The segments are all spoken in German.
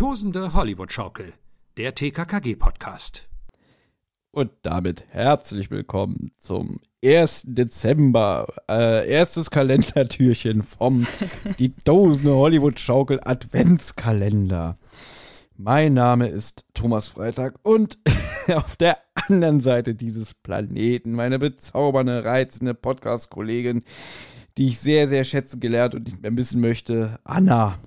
Die tosende Hollywood-Schaukel, der TKKG-Podcast. Und damit herzlich willkommen zum 1. Dezember, äh, erstes Kalendertürchen vom Die Dosene Hollywood-Schaukel Adventskalender. Mein Name ist Thomas Freitag und auf der anderen Seite dieses Planeten meine bezaubernde, reizende Podcast-Kollegin, die ich sehr, sehr schätzen gelernt und nicht mehr missen möchte, Anna.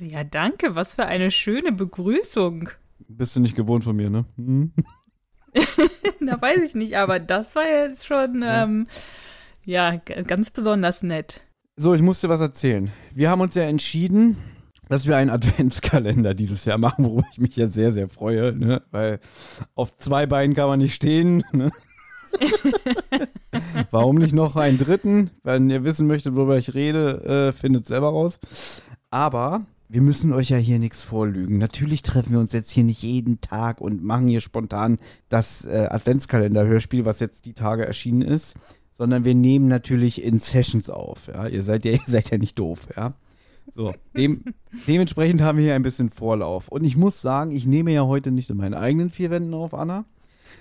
Ja, danke. Was für eine schöne Begrüßung. Bist du nicht gewohnt von mir, ne? Hm? Na, weiß ich nicht, aber das war jetzt schon, ja. Ähm, ja, ganz besonders nett. So, ich muss dir was erzählen. Wir haben uns ja entschieden, dass wir einen Adventskalender dieses Jahr machen, worüber ich mich ja sehr, sehr freue, ne? weil auf zwei Beinen kann man nicht stehen. Ne? Warum nicht noch einen dritten? Wenn ihr wissen möchtet, worüber ich rede, äh, findet selber raus. Aber wir müssen euch ja hier nichts vorlügen. Natürlich treffen wir uns jetzt hier nicht jeden Tag und machen hier spontan das äh, Adventskalender-Hörspiel, was jetzt die Tage erschienen ist, sondern wir nehmen natürlich in Sessions auf. Ja? Ihr, seid ja, ihr seid ja nicht doof. Ja? So, dem, dementsprechend haben wir hier ein bisschen Vorlauf. Und ich muss sagen, ich nehme ja heute nicht in meinen eigenen vier Wänden auf, Anna,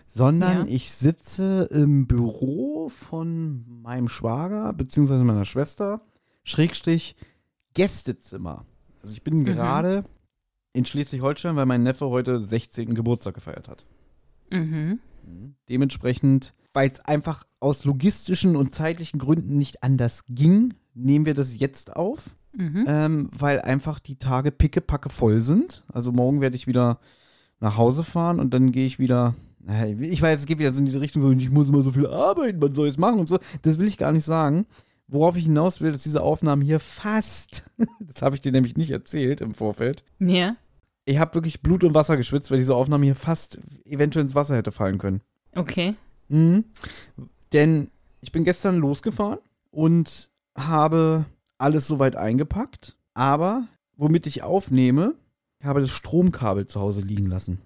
sondern ja. ich sitze im Büro von meinem Schwager bzw. meiner Schwester, Schrägstrich Gästezimmer. Also ich bin mhm. gerade in Schleswig-Holstein, weil mein Neffe heute 16. Geburtstag gefeiert hat. Mhm. mhm. Dementsprechend, weil es einfach aus logistischen und zeitlichen Gründen nicht anders ging, nehmen wir das jetzt auf. Mhm. Ähm, weil einfach die Tage pickepacke voll sind. Also morgen werde ich wieder nach Hause fahren und dann gehe ich wieder. Ich weiß, es geht wieder so in diese Richtung, so, ich muss immer so viel arbeiten, man soll es machen und so. Das will ich gar nicht sagen. Worauf ich hinaus will, dass diese Aufnahmen hier fast, das habe ich dir nämlich nicht erzählt im Vorfeld. Ja. Ich habe wirklich Blut und Wasser geschwitzt, weil diese Aufnahme hier fast eventuell ins Wasser hätte fallen können. Okay. Mhm. Denn ich bin gestern losgefahren und habe alles soweit eingepackt, aber womit ich aufnehme, habe das Stromkabel zu Hause liegen lassen.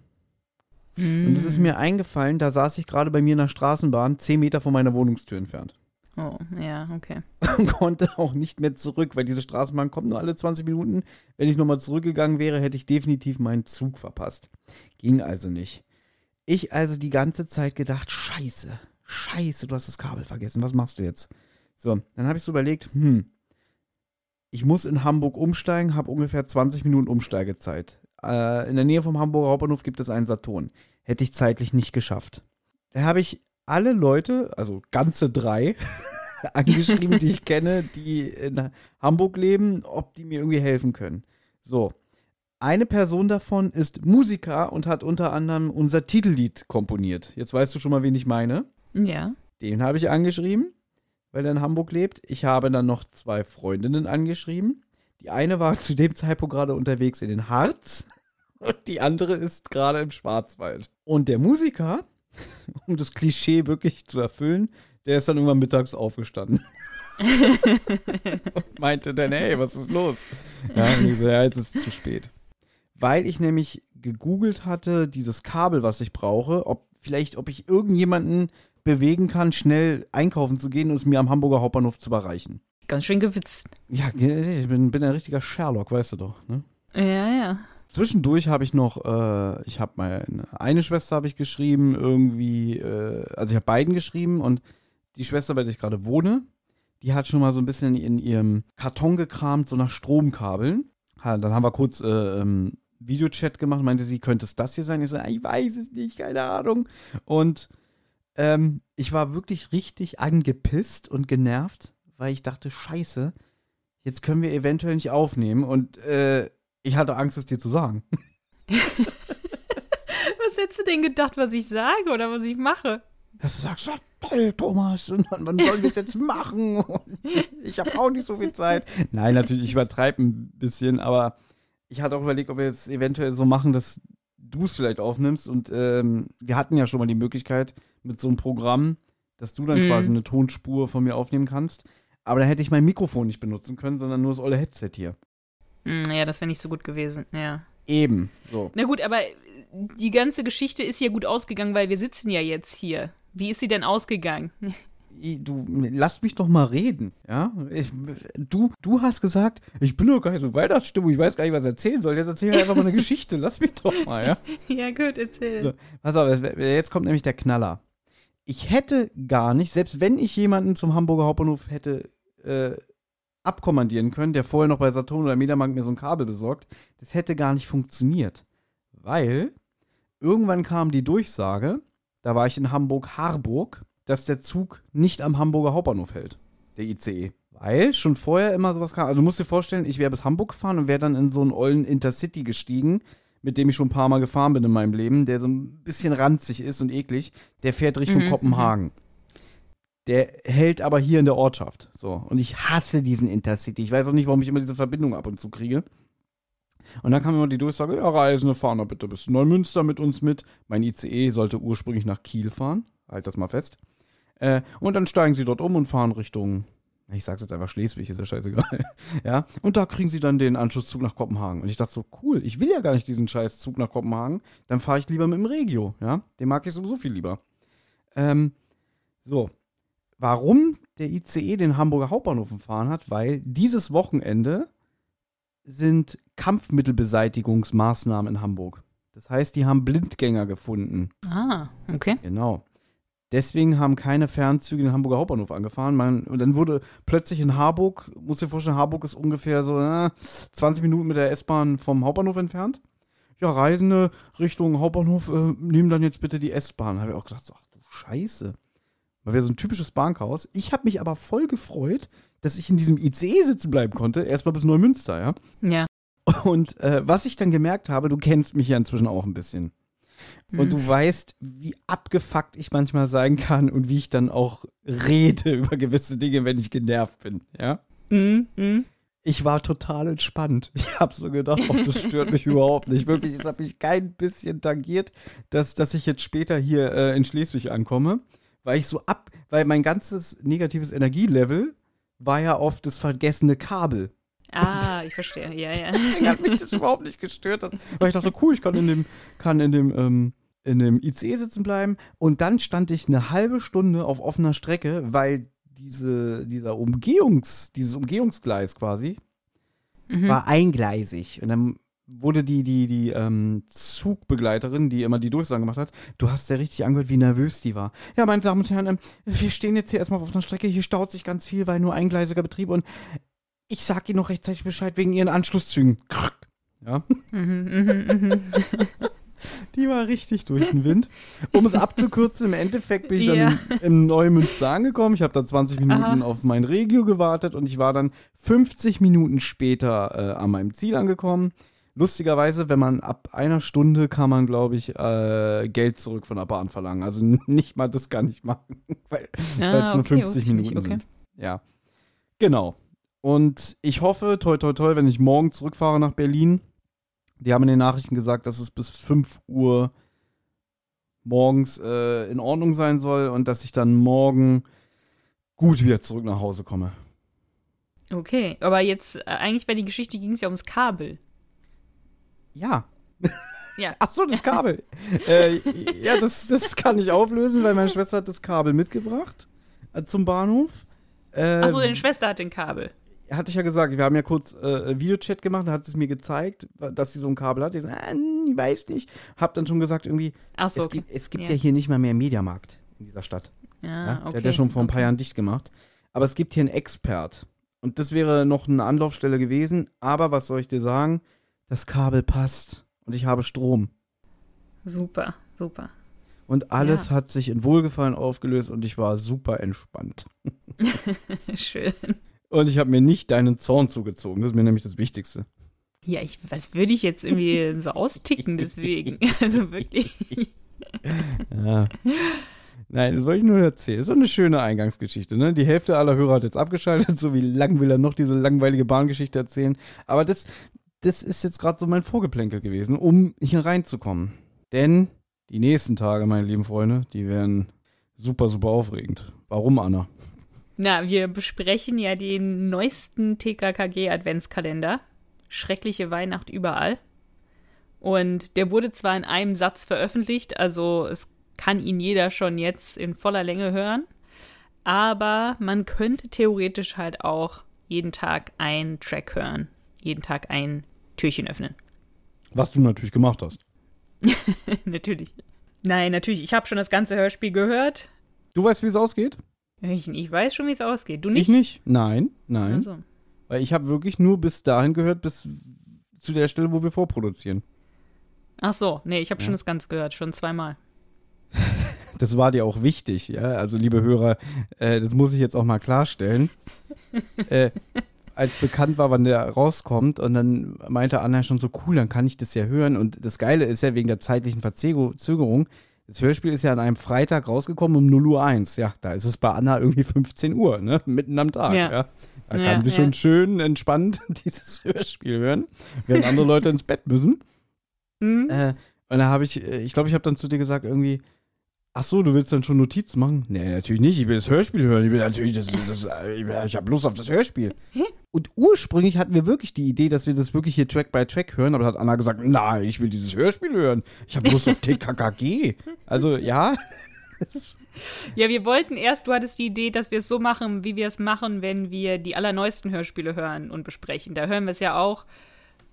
Mm. Und es ist mir eingefallen, da saß ich gerade bei mir in der Straßenbahn, zehn Meter von meiner Wohnungstür entfernt. Oh, ja, okay. Und konnte auch nicht mehr zurück, weil diese Straßenbahn kommt nur alle 20 Minuten. Wenn ich nochmal zurückgegangen wäre, hätte ich definitiv meinen Zug verpasst. Ging also nicht. Ich also die ganze Zeit gedacht, scheiße, scheiße, du hast das Kabel vergessen, was machst du jetzt? So, dann habe ich so überlegt, hm, ich muss in Hamburg umsteigen, habe ungefähr 20 Minuten Umsteigezeit. Äh, in der Nähe vom Hamburger Hauptbahnhof gibt es einen Saturn. Hätte ich zeitlich nicht geschafft. Da habe ich alle Leute, also ganze drei, angeschrieben, die ich kenne, die in Hamburg leben, ob die mir irgendwie helfen können. So. Eine Person davon ist Musiker und hat unter anderem unser Titellied komponiert. Jetzt weißt du schon mal, wen ich meine. Ja. Den habe ich angeschrieben, weil er in Hamburg lebt. Ich habe dann noch zwei Freundinnen angeschrieben. Die eine war zu dem Zeitpunkt gerade unterwegs in den Harz und die andere ist gerade im Schwarzwald. Und der Musiker, um das Klischee wirklich zu erfüllen, der ist dann irgendwann mittags aufgestanden. und meinte dann, hey, was ist los? Ja, und ich so, ja, jetzt ist es zu spät. Weil ich nämlich gegoogelt hatte, dieses Kabel, was ich brauche, ob vielleicht, ob ich irgendjemanden bewegen kann, schnell einkaufen zu gehen und es mir am Hamburger Hauptbahnhof zu erreichen. Ganz schön gewitzt. Ja, ich bin, bin ein richtiger Sherlock, weißt du doch, ne? Ja, ja. Zwischendurch habe ich noch, äh, ich habe meine eine Schwester habe ich geschrieben, irgendwie, äh, also ich habe beiden geschrieben und die Schwester, bei der ich gerade wohne, die hat schon mal so ein bisschen in ihrem Karton gekramt, so nach Stromkabeln. Dann haben wir kurz äh, ähm, Videochat gemacht, meinte sie, könnte es das hier sein? Ich so, ich weiß es nicht, keine Ahnung. Und ähm, ich war wirklich richtig angepisst und genervt, weil ich dachte, scheiße, jetzt können wir eventuell nicht aufnehmen. Und äh, ich hatte Angst, es dir zu sagen. was hättest du denn gedacht, was ich sage oder was ich mache? Dass du sagst, toll, Thomas, und wann sollen wir es jetzt machen? Und ich habe auch nicht so viel Zeit. Nein, natürlich, ich übertreibe ein bisschen, aber ich hatte auch überlegt, ob wir jetzt eventuell so machen, dass du es vielleicht aufnimmst. Und ähm, wir hatten ja schon mal die Möglichkeit mit so einem Programm, dass du dann mm. quasi eine Tonspur von mir aufnehmen kannst. Aber dann hätte ich mein Mikrofon nicht benutzen können, sondern nur das olle Headset hier. Hm, ja, das wäre nicht so gut gewesen, ja. Eben, so. Na gut, aber die ganze Geschichte ist ja gut ausgegangen, weil wir sitzen ja jetzt hier. Wie ist sie denn ausgegangen? du, lass mich doch mal reden, ja? Ich, du, du hast gesagt, ich bin doch gar nicht so Weihnachtsstimmung, ich weiß gar nicht, was ich erzählen soll. Jetzt erzähl mir einfach mal eine Geschichte, lass mich doch mal, ja? Ja, gut, erzähl. So, pass auf, jetzt kommt nämlich der Knaller. Ich hätte gar nicht, selbst wenn ich jemanden zum Hamburger Hauptbahnhof hätte äh, abkommandieren können, der vorher noch bei Saturn oder Mediamarkt mir so ein Kabel besorgt, das hätte gar nicht funktioniert. Weil irgendwann kam die Durchsage, da war ich in Hamburg-Harburg, dass der Zug nicht am Hamburger Hauptbahnhof hält, der ICE. Weil schon vorher immer sowas kam. Also du musst dir vorstellen, ich wäre bis Hamburg gefahren und wäre dann in so einen ollen Intercity gestiegen, mit dem ich schon ein paar Mal gefahren bin in meinem Leben, der so ein bisschen ranzig ist und eklig. Der fährt Richtung Mhm, Kopenhagen. Der hält aber hier in der Ortschaft. So. Und ich hasse diesen Intercity. Ich weiß auch nicht, warum ich immer diese Verbindung ab und zu kriege. Und dann kam immer die Durchsage, ja, Reisende, fahren doch bitte bis Neumünster mit uns mit. Mein ICE sollte ursprünglich nach Kiel fahren. Halt das mal fest. Äh, und dann steigen sie dort um und fahren Richtung, ich sag's jetzt einfach Schleswig, ist ja scheißegal. ja. Und da kriegen sie dann den Anschlusszug nach Kopenhagen. Und ich dachte so, cool, ich will ja gar nicht diesen scheiß Zug nach Kopenhagen. Dann fahre ich lieber mit dem Regio, ja. Den mag ich sowieso viel lieber. Ähm, so. Warum der ICE den Hamburger Hauptbahnhof gefahren hat, weil dieses Wochenende sind Kampfmittelbeseitigungsmaßnahmen in Hamburg. Das heißt, die haben Blindgänger gefunden. Ah, okay. Genau. Deswegen haben keine Fernzüge den Hamburger Hauptbahnhof angefahren. Man, und dann wurde plötzlich in Harburg, muss dir vorstellen, Harburg ist ungefähr so äh, 20 Minuten mit der S-Bahn vom Hauptbahnhof entfernt. Ja, Reisende Richtung Hauptbahnhof äh, nehmen dann jetzt bitte die S-Bahn. Habe ich auch so, ach du Scheiße. Weil wäre so ein typisches Bahnchaos. Ich habe mich aber voll gefreut, dass ich in diesem ICE sitzen bleiben konnte. Erstmal bis Neumünster, ja. Ja. Und äh, was ich dann gemerkt habe, du kennst mich ja inzwischen auch ein bisschen. Und du weißt, wie abgefuckt ich manchmal sein kann und wie ich dann auch rede über gewisse Dinge, wenn ich genervt bin, ja? Mhm, mhm. Ich war total entspannt. Ich habe so gedacht, oh, das stört mich überhaupt nicht. Wirklich, es hat mich kein bisschen tangiert, dass, dass ich jetzt später hier äh, in Schleswig ankomme, weil ich so ab, weil mein ganzes negatives Energielevel war ja auf das vergessene Kabel. Ah, ich verstehe. Ja, ja. Deswegen hat mich das überhaupt nicht gestört. Dass, weil ich dachte, cool, ich kann in dem, kann in dem, ähm, in dem ICE sitzen bleiben. Und dann stand ich eine halbe Stunde auf offener Strecke, weil diese, dieser Umgehungs, dieses Umgehungsgleis quasi Mhm. war eingleisig. Und dann wurde die, die, die ähm, Zugbegleiterin, die immer die Durchsagen gemacht hat, du hast ja richtig angehört, wie nervös die war. Ja, meine Damen und Herren, ähm, wir stehen jetzt hier erstmal auf einer Strecke, hier staut sich ganz viel, weil nur eingleisiger Betrieb und ich sag Ihnen noch rechtzeitig Bescheid wegen Ihren Anschlusszügen. Ja, Mhm, mhm, mhm. die war richtig durch den Wind. Um es abzukürzen, im Endeffekt bin ich dann Ja. im, im Neumünster angekommen. Ich habe da 20 Minuten Aha. auf mein Regio gewartet und ich war dann 50 Minuten später äh, an meinem Ziel angekommen. Lustigerweise, wenn man ab einer Stunde kann man, glaube ich, äh, Geld zurück von der Bahn verlangen. Also nicht mal das kann ich machen, weil weil es Ah, nur okay, 50 wusste ich Minuten okay. sind. Ja. Genau. Und ich hoffe, toi toi toi, wenn ich morgen zurückfahre nach Berlin, die haben in den Nachrichten gesagt, dass es bis 5 Uhr morgens äh, in Ordnung sein soll und dass ich dann morgen gut wieder zurück nach Hause komme. Okay, aber jetzt, äh, eigentlich bei die Geschichte ging es ja ums Kabel. Ja. Ja. Ach so, das Kabel. äh, ja, das, das kann ich auflösen, weil meine Schwester hat das Kabel mitgebracht äh, zum Bahnhof. Äh, Achso, deine Schwester hat den Kabel. hatte ich ja gesagt, wir haben ja kurz äh, Videochat gemacht, da hat sie es mir gezeigt, dass sie so ein Kabel hat. Ich so, ah, ich weiß nicht. Hab dann schon gesagt, irgendwie, Achso, es okay. gibt, es gibt ja. Ja. hier nicht mal mehr Mediamarkt in dieser Stadt. Ja, Ja? okay. Der hat ja schon vor ein paar okay. Jahren dicht gemacht. Aber es gibt hier einen Expert. Und das wäre noch eine Anlaufstelle gewesen. Aber was soll ich dir sagen? Das Kabel passt. Und ich habe Strom. Super, super. Und alles Ja. hat sich in Wohlgefallen aufgelöst und ich war super entspannt. Schön. Und ich habe mir nicht deinen Zorn zugezogen. Das ist mir nämlich das Wichtigste. Ja, ich, was würde ich jetzt irgendwie so austicken deswegen? Also wirklich. Ja. Nein, das wollte ich nur erzählen. So eine schöne Eingangsgeschichte. Ne? Die Hälfte aller Hörer hat jetzt abgeschaltet. So wie lang will er noch diese langweilige Bahngeschichte erzählen. Aber das, das ist jetzt gerade so mein Vorgeplänkel gewesen, um hier reinzukommen. Denn die nächsten Tage, meine lieben Freunde, die werden super, super aufregend. Warum, Anna? Na, wir besprechen ja den neuesten TKKG-Adventskalender. Schreckliche Weihnacht überall. Und der wurde zwar in einem Satz veröffentlicht, also es kann ihn jeder schon jetzt in voller Länge hören. aber man könnte theoretisch halt auch jeden Tag einen Track hören, jeden Tag ein Türchen öffnen. Was du natürlich gemacht hast. natürlich. Nein, natürlich. Ich habe schon das ganze Hörspiel gehört. Du weißt, wie es ausgeht? Ich, ich weiß schon, wie es ausgeht. Du nicht? Ich nicht. Nein, nein. Also. Weil ich habe wirklich nur bis dahin gehört, bis zu der Stelle, wo wir vorproduzieren. Ach so, nee, ich habe ja. schon das Ganze gehört, schon zweimal. Das war dir auch wichtig, ja. Also, liebe Hörer, äh, das muss ich jetzt auch mal klarstellen. äh, als bekannt war, wann der rauskommt, und dann meinte Anna schon so, cool, dann kann ich das ja hören. Und das Geile ist ja wegen der zeitlichen Verzögerung, das Hörspiel ist ja an einem Freitag rausgekommen um 0 Uhr 1. Ja, da ist es bei Anna irgendwie 15 Uhr, ne? Mitten am Tag, ja. ja. Da ja, kann sie ja. schon schön entspannt dieses Hörspiel hören, während andere Leute ins Bett müssen. Mhm. Äh, und da habe ich, äh, ich glaube, ich habe dann zu dir gesagt, irgendwie, ach so, du willst dann schon Notizen machen? Nee, natürlich nicht. Ich will das Hörspiel hören. Ich will natürlich, das, das, ich habe Lust auf das Hörspiel. Und ursprünglich hatten wir wirklich die Idee, dass wir das wirklich hier Track by Track hören, aber da hat Anna gesagt, nein, ich will dieses Hörspiel hören. Ich habe Lust auf TKKG. Also, ja. Ja, wir wollten erst, du hattest die Idee, dass wir es so machen, wie wir es machen, wenn wir die allerneuesten Hörspiele hören und besprechen. Da hören wir es ja auch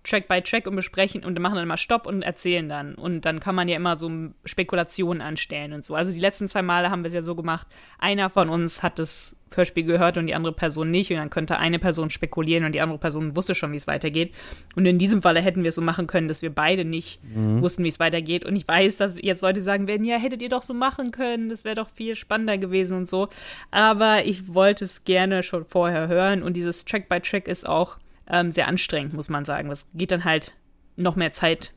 Track by Track und besprechen und machen dann mal Stopp und erzählen dann. Und dann kann man ja immer so Spekulationen anstellen und so. Also die letzten zwei Male haben wir es ja so gemacht, einer von uns hat das Hörspiel gehört und die andere Person nicht. Und dann könnte eine Person spekulieren und die andere Person wusste schon, wie es weitergeht. Und in diesem Falle hätten wir es so machen können, dass wir beide nicht mhm. wussten, wie es weitergeht. Und ich weiß, dass jetzt Leute sagen werden, ja, hättet ihr doch so machen können, das wäre doch viel spannender gewesen und so. Aber ich wollte es gerne schon vorher hören und dieses Track by Track ist auch ähm, sehr anstrengend, muss man sagen. Es geht dann halt noch mehr Zeit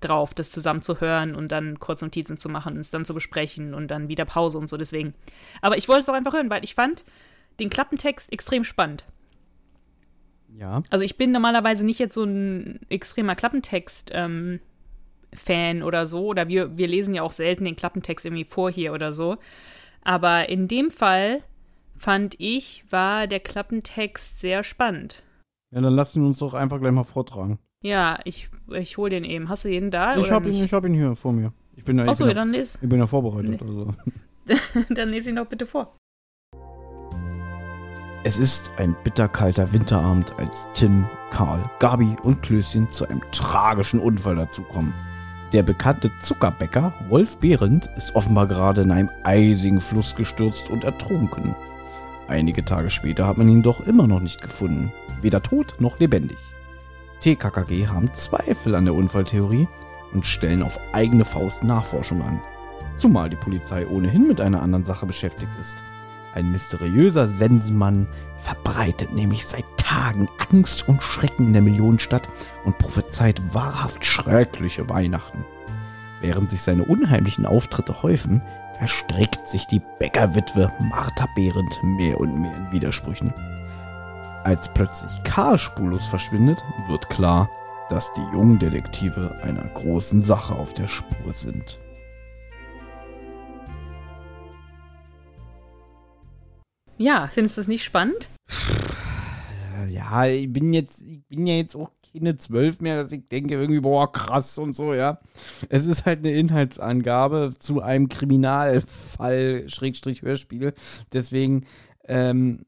drauf, das zusammen zu hören und dann kurz Notizen zu machen und es dann zu besprechen und dann wieder Pause und so. Deswegen. Aber ich wollte es auch einfach hören, weil ich fand den Klappentext extrem spannend. Ja. Also ich bin normalerweise nicht jetzt so ein extremer Klappentext. Ähm, Fan oder so, oder wir, wir lesen ja auch selten den Klappentext irgendwie vor hier oder so. Aber in dem Fall fand ich, war der Klappentext sehr spannend. Ja, dann lass ihn uns doch einfach gleich mal vortragen. Ja, ich, ich hol den eben. Hast du jeden da? Ich habe ihn, hab ihn hier vor mir. Ich bin ja, Achso, ja, dann les. Ich bin ja vorbereitet. Nee. Also. dann lese ihn doch bitte vor. Es ist ein bitterkalter Winterabend, als Tim, Karl, Gabi und Klößchen zu einem tragischen Unfall dazukommen. Der bekannte Zuckerbäcker Wolf Behrendt ist offenbar gerade in einem eisigen Fluss gestürzt und ertrunken. Einige Tage später hat man ihn doch immer noch nicht gefunden weder tot noch lebendig. TKKG haben Zweifel an der Unfalltheorie und stellen auf eigene Faust Nachforschung an. Zumal die Polizei ohnehin mit einer anderen Sache beschäftigt ist. Ein mysteriöser Sensenmann verbreitet nämlich seit Tagen Angst und Schrecken in der Millionenstadt und prophezeit wahrhaft schreckliche Weihnachten. Während sich seine unheimlichen Auftritte häufen, verstrickt sich die Bäckerwitwe Martha Behrendt mehr und mehr in Widersprüchen. Als plötzlich Karl spurlos verschwindet, wird klar, dass die jungen Detektive einer großen Sache auf der Spur sind. Ja, findest du es nicht spannend? Ja, ich bin jetzt, ich bin ja jetzt auch keine zwölf mehr, dass ich denke irgendwie, boah, krass und so, ja. Es ist halt eine Inhaltsangabe zu einem Kriminalfall, Schrägstrich Hörspiel. Deswegen, ähm,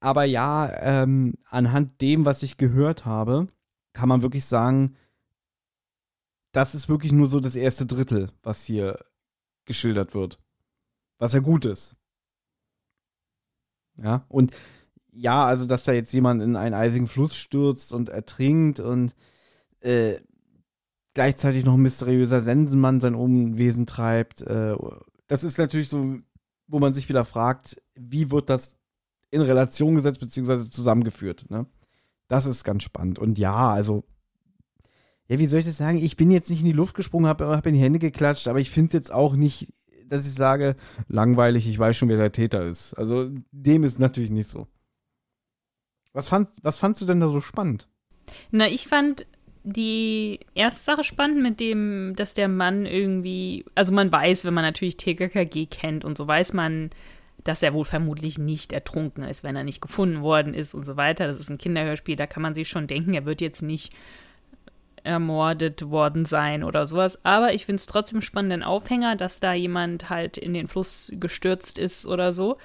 aber ja, ähm, anhand dem, was ich gehört habe, kann man wirklich sagen, das ist wirklich nur so das erste Drittel, was hier geschildert wird. Was ja gut ist. Ja, und ja, also, dass da jetzt jemand in einen eisigen Fluss stürzt und ertrinkt und äh, gleichzeitig noch ein mysteriöser Sensenmann sein Unwesen treibt, äh, das ist natürlich so, wo man sich wieder fragt, wie wird das in Relation gesetzt beziehungsweise zusammengeführt. Ne? Das ist ganz spannend. Und ja, also, ja, wie soll ich das sagen? Ich bin jetzt nicht in die Luft gesprungen, habe hab in die Hände geklatscht, aber ich finde es jetzt auch nicht, dass ich sage, langweilig, ich weiß schon, wer der Täter ist. Also, dem ist natürlich nicht so. Was, fand, was fandst du denn da so spannend? Na, ich fand die erste Sache spannend mit dem, dass der Mann irgendwie, also man weiß, wenn man natürlich TKKG kennt und so weiß man, dass er wohl vermutlich nicht ertrunken ist, wenn er nicht gefunden worden ist und so weiter. Das ist ein Kinderhörspiel, da kann man sich schon denken, er wird jetzt nicht ermordet worden sein oder sowas. Aber ich finde es trotzdem spannenden Aufhänger, dass da jemand halt in den Fluss gestürzt ist oder so.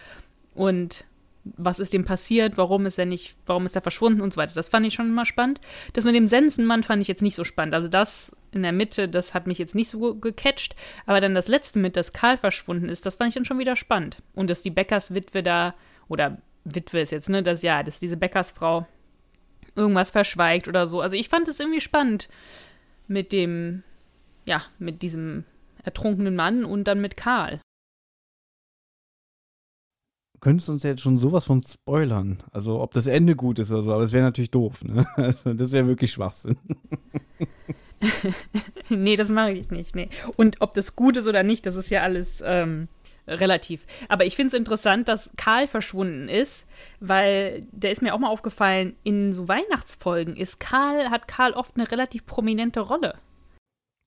und was ist dem passiert, warum ist er nicht, warum ist er verschwunden und so weiter. Das fand ich schon mal spannend. Das mit dem Sensenmann fand ich jetzt nicht so spannend. Also das in der Mitte, das hat mich jetzt nicht so gecatcht. Aber dann das letzte mit, dass Karl verschwunden ist, das fand ich dann schon wieder spannend. Und dass die Bäckerswitwe da, oder Witwe ist jetzt, ne, dass ja, dass diese Bäckersfrau irgendwas verschweigt oder so. Also ich fand es irgendwie spannend mit dem, ja, mit diesem ertrunkenen Mann und dann mit Karl könntest uns jetzt schon sowas von spoilern. Also ob das Ende gut ist oder so, aber das wäre natürlich doof. Ne? Also, das wäre wirklich Schwachsinn. nee, das mache ich nicht. Nee. Und ob das gut ist oder nicht, das ist ja alles ähm, relativ. Aber ich finde es interessant, dass Karl verschwunden ist, weil der ist mir auch mal aufgefallen, in so Weihnachtsfolgen ist Karl, hat Karl oft eine relativ prominente Rolle.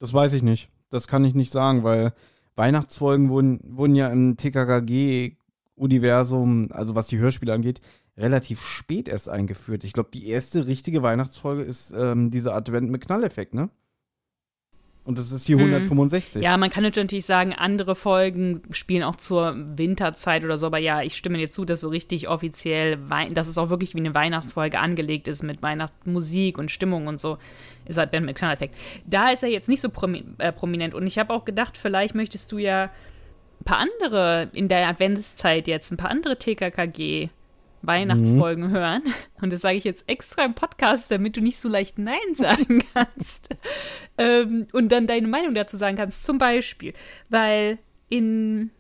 Das weiß ich nicht. Das kann ich nicht sagen, weil Weihnachtsfolgen wurden, wurden ja im TKKG Universum, also was die Hörspiele angeht, relativ spät erst eingeführt. Ich glaube, die erste richtige Weihnachtsfolge ist ähm, dieser Advent mit Knalleffekt, ne? Und das ist 165. Mhm. Ja, man kann natürlich sagen, andere Folgen spielen auch zur Winterzeit oder so, aber ja, ich stimme dir zu, dass so richtig offiziell, dass es auch wirklich wie eine Weihnachtsfolge angelegt ist mit Weihnachtsmusik und Stimmung und so, ist Advent mit Knalleffekt. Da ist er jetzt nicht so äh, prominent und ich habe auch gedacht, vielleicht möchtest du ja ein paar andere in der Adventszeit jetzt, ein paar andere TKKG Weihnachtsfolgen mhm. hören. Und das sage ich jetzt extra im Podcast, damit du nicht so leicht Nein sagen kannst. ähm, und dann deine Meinung dazu sagen kannst. Zum Beispiel, weil in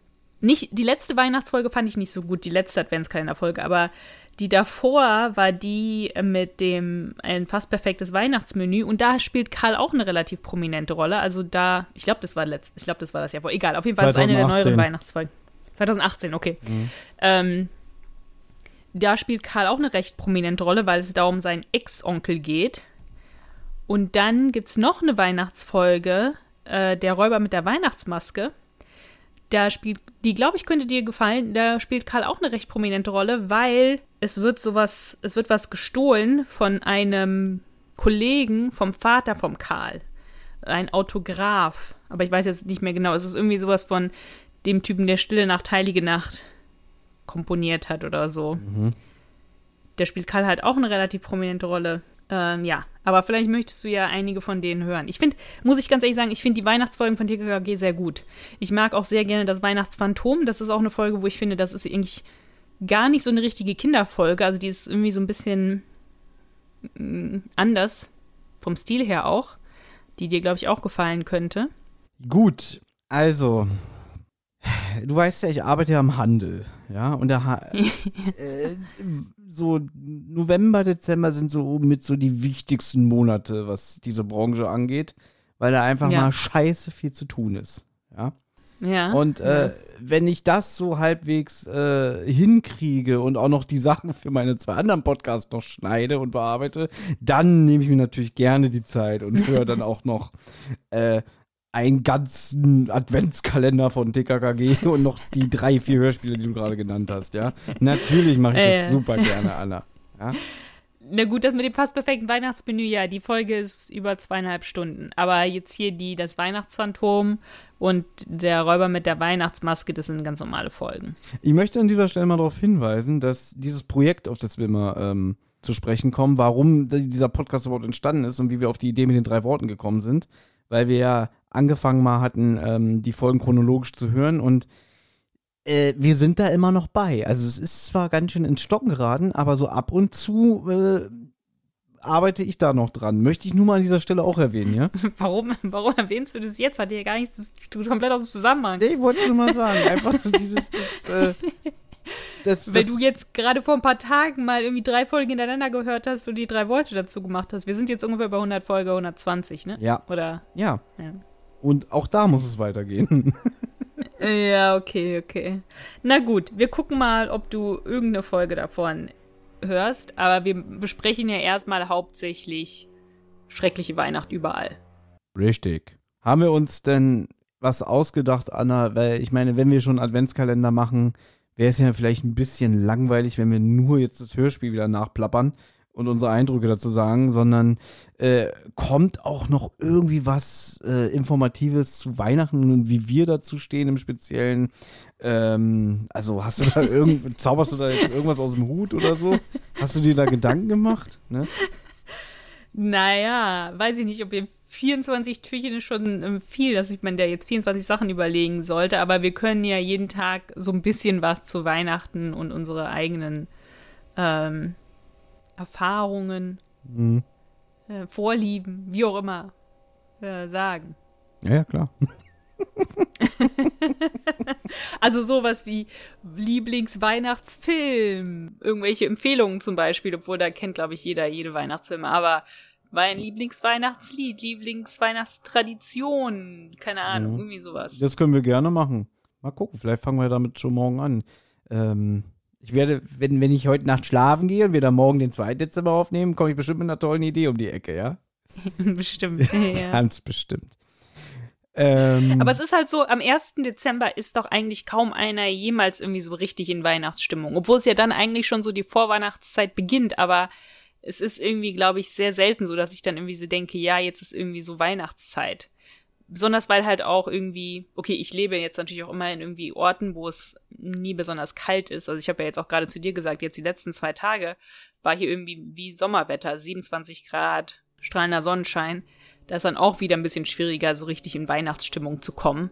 nicht die letzte Weihnachtsfolge fand ich nicht so gut, die letzte Adventskalenderfolge, aber die davor war die mit dem ein fast perfektes Weihnachtsmenü und da spielt Karl auch eine relativ prominente Rolle. Also da, ich glaube, das war letzt, ich glaube, das war das Jahr vor. Egal, auf jeden Fall 2018. ist eine der neueren Weihnachtsfolgen. 2018, okay. Mhm. Ähm, da spielt Karl auch eine recht prominente Rolle, weil es da um seinen Ex-Onkel geht. Und dann gibt es noch eine Weihnachtsfolge, äh, der Räuber mit der Weihnachtsmaske da spielt, die glaube ich könnte dir gefallen, da spielt Karl auch eine recht prominente Rolle, weil es wird sowas, es wird was gestohlen von einem Kollegen vom Vater vom Karl. Ein Autograph. Aber ich weiß jetzt nicht mehr genau. Es ist irgendwie sowas von dem Typen, der Stille Nacht, Heilige Nacht komponiert hat oder so. Mhm. Der spielt Karl halt auch eine relativ prominente Rolle. Ähm, ja, aber vielleicht möchtest du ja einige von denen hören. Ich finde, muss ich ganz ehrlich sagen, ich finde die Weihnachtsfolgen von TKKG sehr gut. Ich mag auch sehr gerne das Weihnachtsphantom. Das ist auch eine Folge, wo ich finde, das ist eigentlich gar nicht so eine richtige Kinderfolge. Also die ist irgendwie so ein bisschen mm, anders, vom Stil her auch, die dir, glaube ich, auch gefallen könnte. Gut, also du weißt ja, ich arbeite ja im Handel, ja, und da äh, so November, Dezember sind so mit so die wichtigsten Monate, was diese Branche angeht, weil da einfach ja. mal scheiße viel zu tun ist, ja. Ja. Und äh, ja. wenn ich das so halbwegs äh, hinkriege und auch noch die Sachen für meine zwei anderen Podcasts noch schneide und bearbeite, dann nehme ich mir natürlich gerne die Zeit und höre dann auch noch äh, einen ganzen Adventskalender von TKKG und noch die drei, vier Hörspiele, die du gerade genannt hast, ja. Natürlich mache ich das äh. super gerne, Anna. Ja? Na gut, das mit dem fast perfekten Weihnachtsmenü, ja, die Folge ist über zweieinhalb Stunden. Aber jetzt hier die, das Weihnachtsphantom und der Räuber mit der Weihnachtsmaske, das sind ganz normale Folgen. Ich möchte an dieser Stelle mal darauf hinweisen, dass dieses Projekt, auf das wir immer ähm, zu sprechen kommen, warum dieser Podcast überhaupt entstanden ist und wie wir auf die Idee mit den drei Worten gekommen sind, weil wir ja angefangen mal hatten, ähm, die Folgen chronologisch zu hören und äh, wir sind da immer noch bei. Also es ist zwar ganz schön ins Stocken geraten, aber so ab und zu äh, arbeite ich da noch dran. Möchte ich nur mal an dieser Stelle auch erwähnen, ja? Warum, warum erwähnst du das jetzt? Hat dir ja gar nicht du komplett aus dem Zusammenhang. Nee, ich wollte es nur mal sagen. Einfach so dieses, das, äh, das, Weil du jetzt gerade vor ein paar Tagen mal irgendwie drei Folgen hintereinander gehört hast und die drei Worte dazu gemacht hast. Wir sind jetzt ungefähr bei 100 Folge 120, ne? Ja. Oder? Ja. ja. Und auch da muss es weitergehen. ja, okay, okay. Na gut, wir gucken mal, ob du irgendeine Folge davon hörst. Aber wir besprechen ja erstmal hauptsächlich schreckliche Weihnacht überall. Richtig. Haben wir uns denn was ausgedacht, Anna? Weil ich meine, wenn wir schon Adventskalender machen, wäre es ja vielleicht ein bisschen langweilig, wenn wir nur jetzt das Hörspiel wieder nachplappern und unsere Eindrücke dazu sagen, sondern äh, kommt auch noch irgendwie was äh, Informatives zu Weihnachten und wie wir dazu stehen im Speziellen. Ähm, also hast du da irgend, zauberst du da jetzt irgendwas aus dem Hut oder so? Hast du dir da Gedanken gemacht? Ne? Naja, weiß ich nicht, ob ihr 24 Türchen ist schon ähm, viel, dass ich man da jetzt 24 Sachen überlegen sollte, aber wir können ja jeden Tag so ein bisschen was zu Weihnachten und unsere eigenen ähm, Erfahrungen, Mhm. äh, Vorlieben, wie auch immer, äh, sagen. Ja, ja, klar. Also sowas wie Lieblingsweihnachtsfilm, irgendwelche Empfehlungen zum Beispiel, obwohl da kennt, glaube ich, jeder jede Weihnachtsfilme, aber mein Lieblingsweihnachtslied, Lieblingsweihnachtstradition, keine Ahnung, Mhm. irgendwie sowas. Das können wir gerne machen. Mal gucken, vielleicht fangen wir damit schon morgen an. Ähm, ich werde, wenn, wenn ich heute Nacht schlafen gehe und wir dann morgen den 2. Dezember aufnehmen, komme ich bestimmt mit einer tollen Idee um die Ecke, ja? Bestimmt. Ja. Ganz bestimmt. Ähm, Aber es ist halt so, am 1. Dezember ist doch eigentlich kaum einer jemals irgendwie so richtig in Weihnachtsstimmung. Obwohl es ja dann eigentlich schon so die Vorweihnachtszeit beginnt, aber es ist irgendwie, glaube ich, sehr selten so, dass ich dann irgendwie so denke, ja, jetzt ist irgendwie so Weihnachtszeit. Besonders weil halt auch irgendwie, okay, ich lebe jetzt natürlich auch immer in irgendwie Orten, wo es nie besonders kalt ist. Also ich habe ja jetzt auch gerade zu dir gesagt, jetzt die letzten zwei Tage war hier irgendwie wie Sommerwetter, 27 Grad, strahlender Sonnenschein. Da ist dann auch wieder ein bisschen schwieriger, so richtig in Weihnachtsstimmung zu kommen.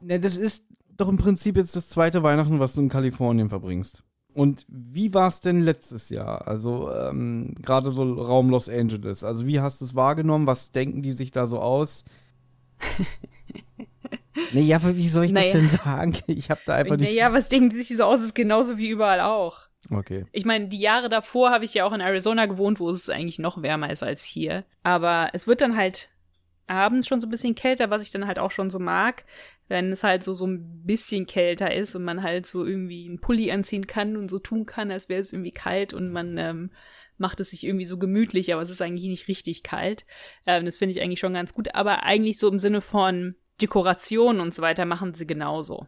ne, das ist doch im Prinzip jetzt das zweite Weihnachten, was du in Kalifornien verbringst. Und wie war es denn letztes Jahr? Also ähm, gerade so Raum Los Angeles. Also wie hast du es wahrgenommen? Was denken die sich da so aus? nee, ja, aber wie soll ich das Naja. denn sagen? Ich habe da einfach nicht. Naja, was denken die sich so aus? Ist genauso wie überall auch. Okay. Ich meine, die Jahre davor habe ich ja auch in Arizona gewohnt, wo es eigentlich noch wärmer ist als hier. Aber es wird dann halt abends schon so ein bisschen kälter, was ich dann halt auch schon so mag, wenn es halt so so ein bisschen kälter ist und man halt so irgendwie einen Pulli anziehen kann und so tun kann, als wäre es irgendwie kalt und man ähm, macht es sich irgendwie so gemütlich, aber es ist eigentlich nicht richtig kalt. Ähm, das finde ich eigentlich schon ganz gut. Aber eigentlich so im Sinne von Dekoration und so weiter machen sie genauso.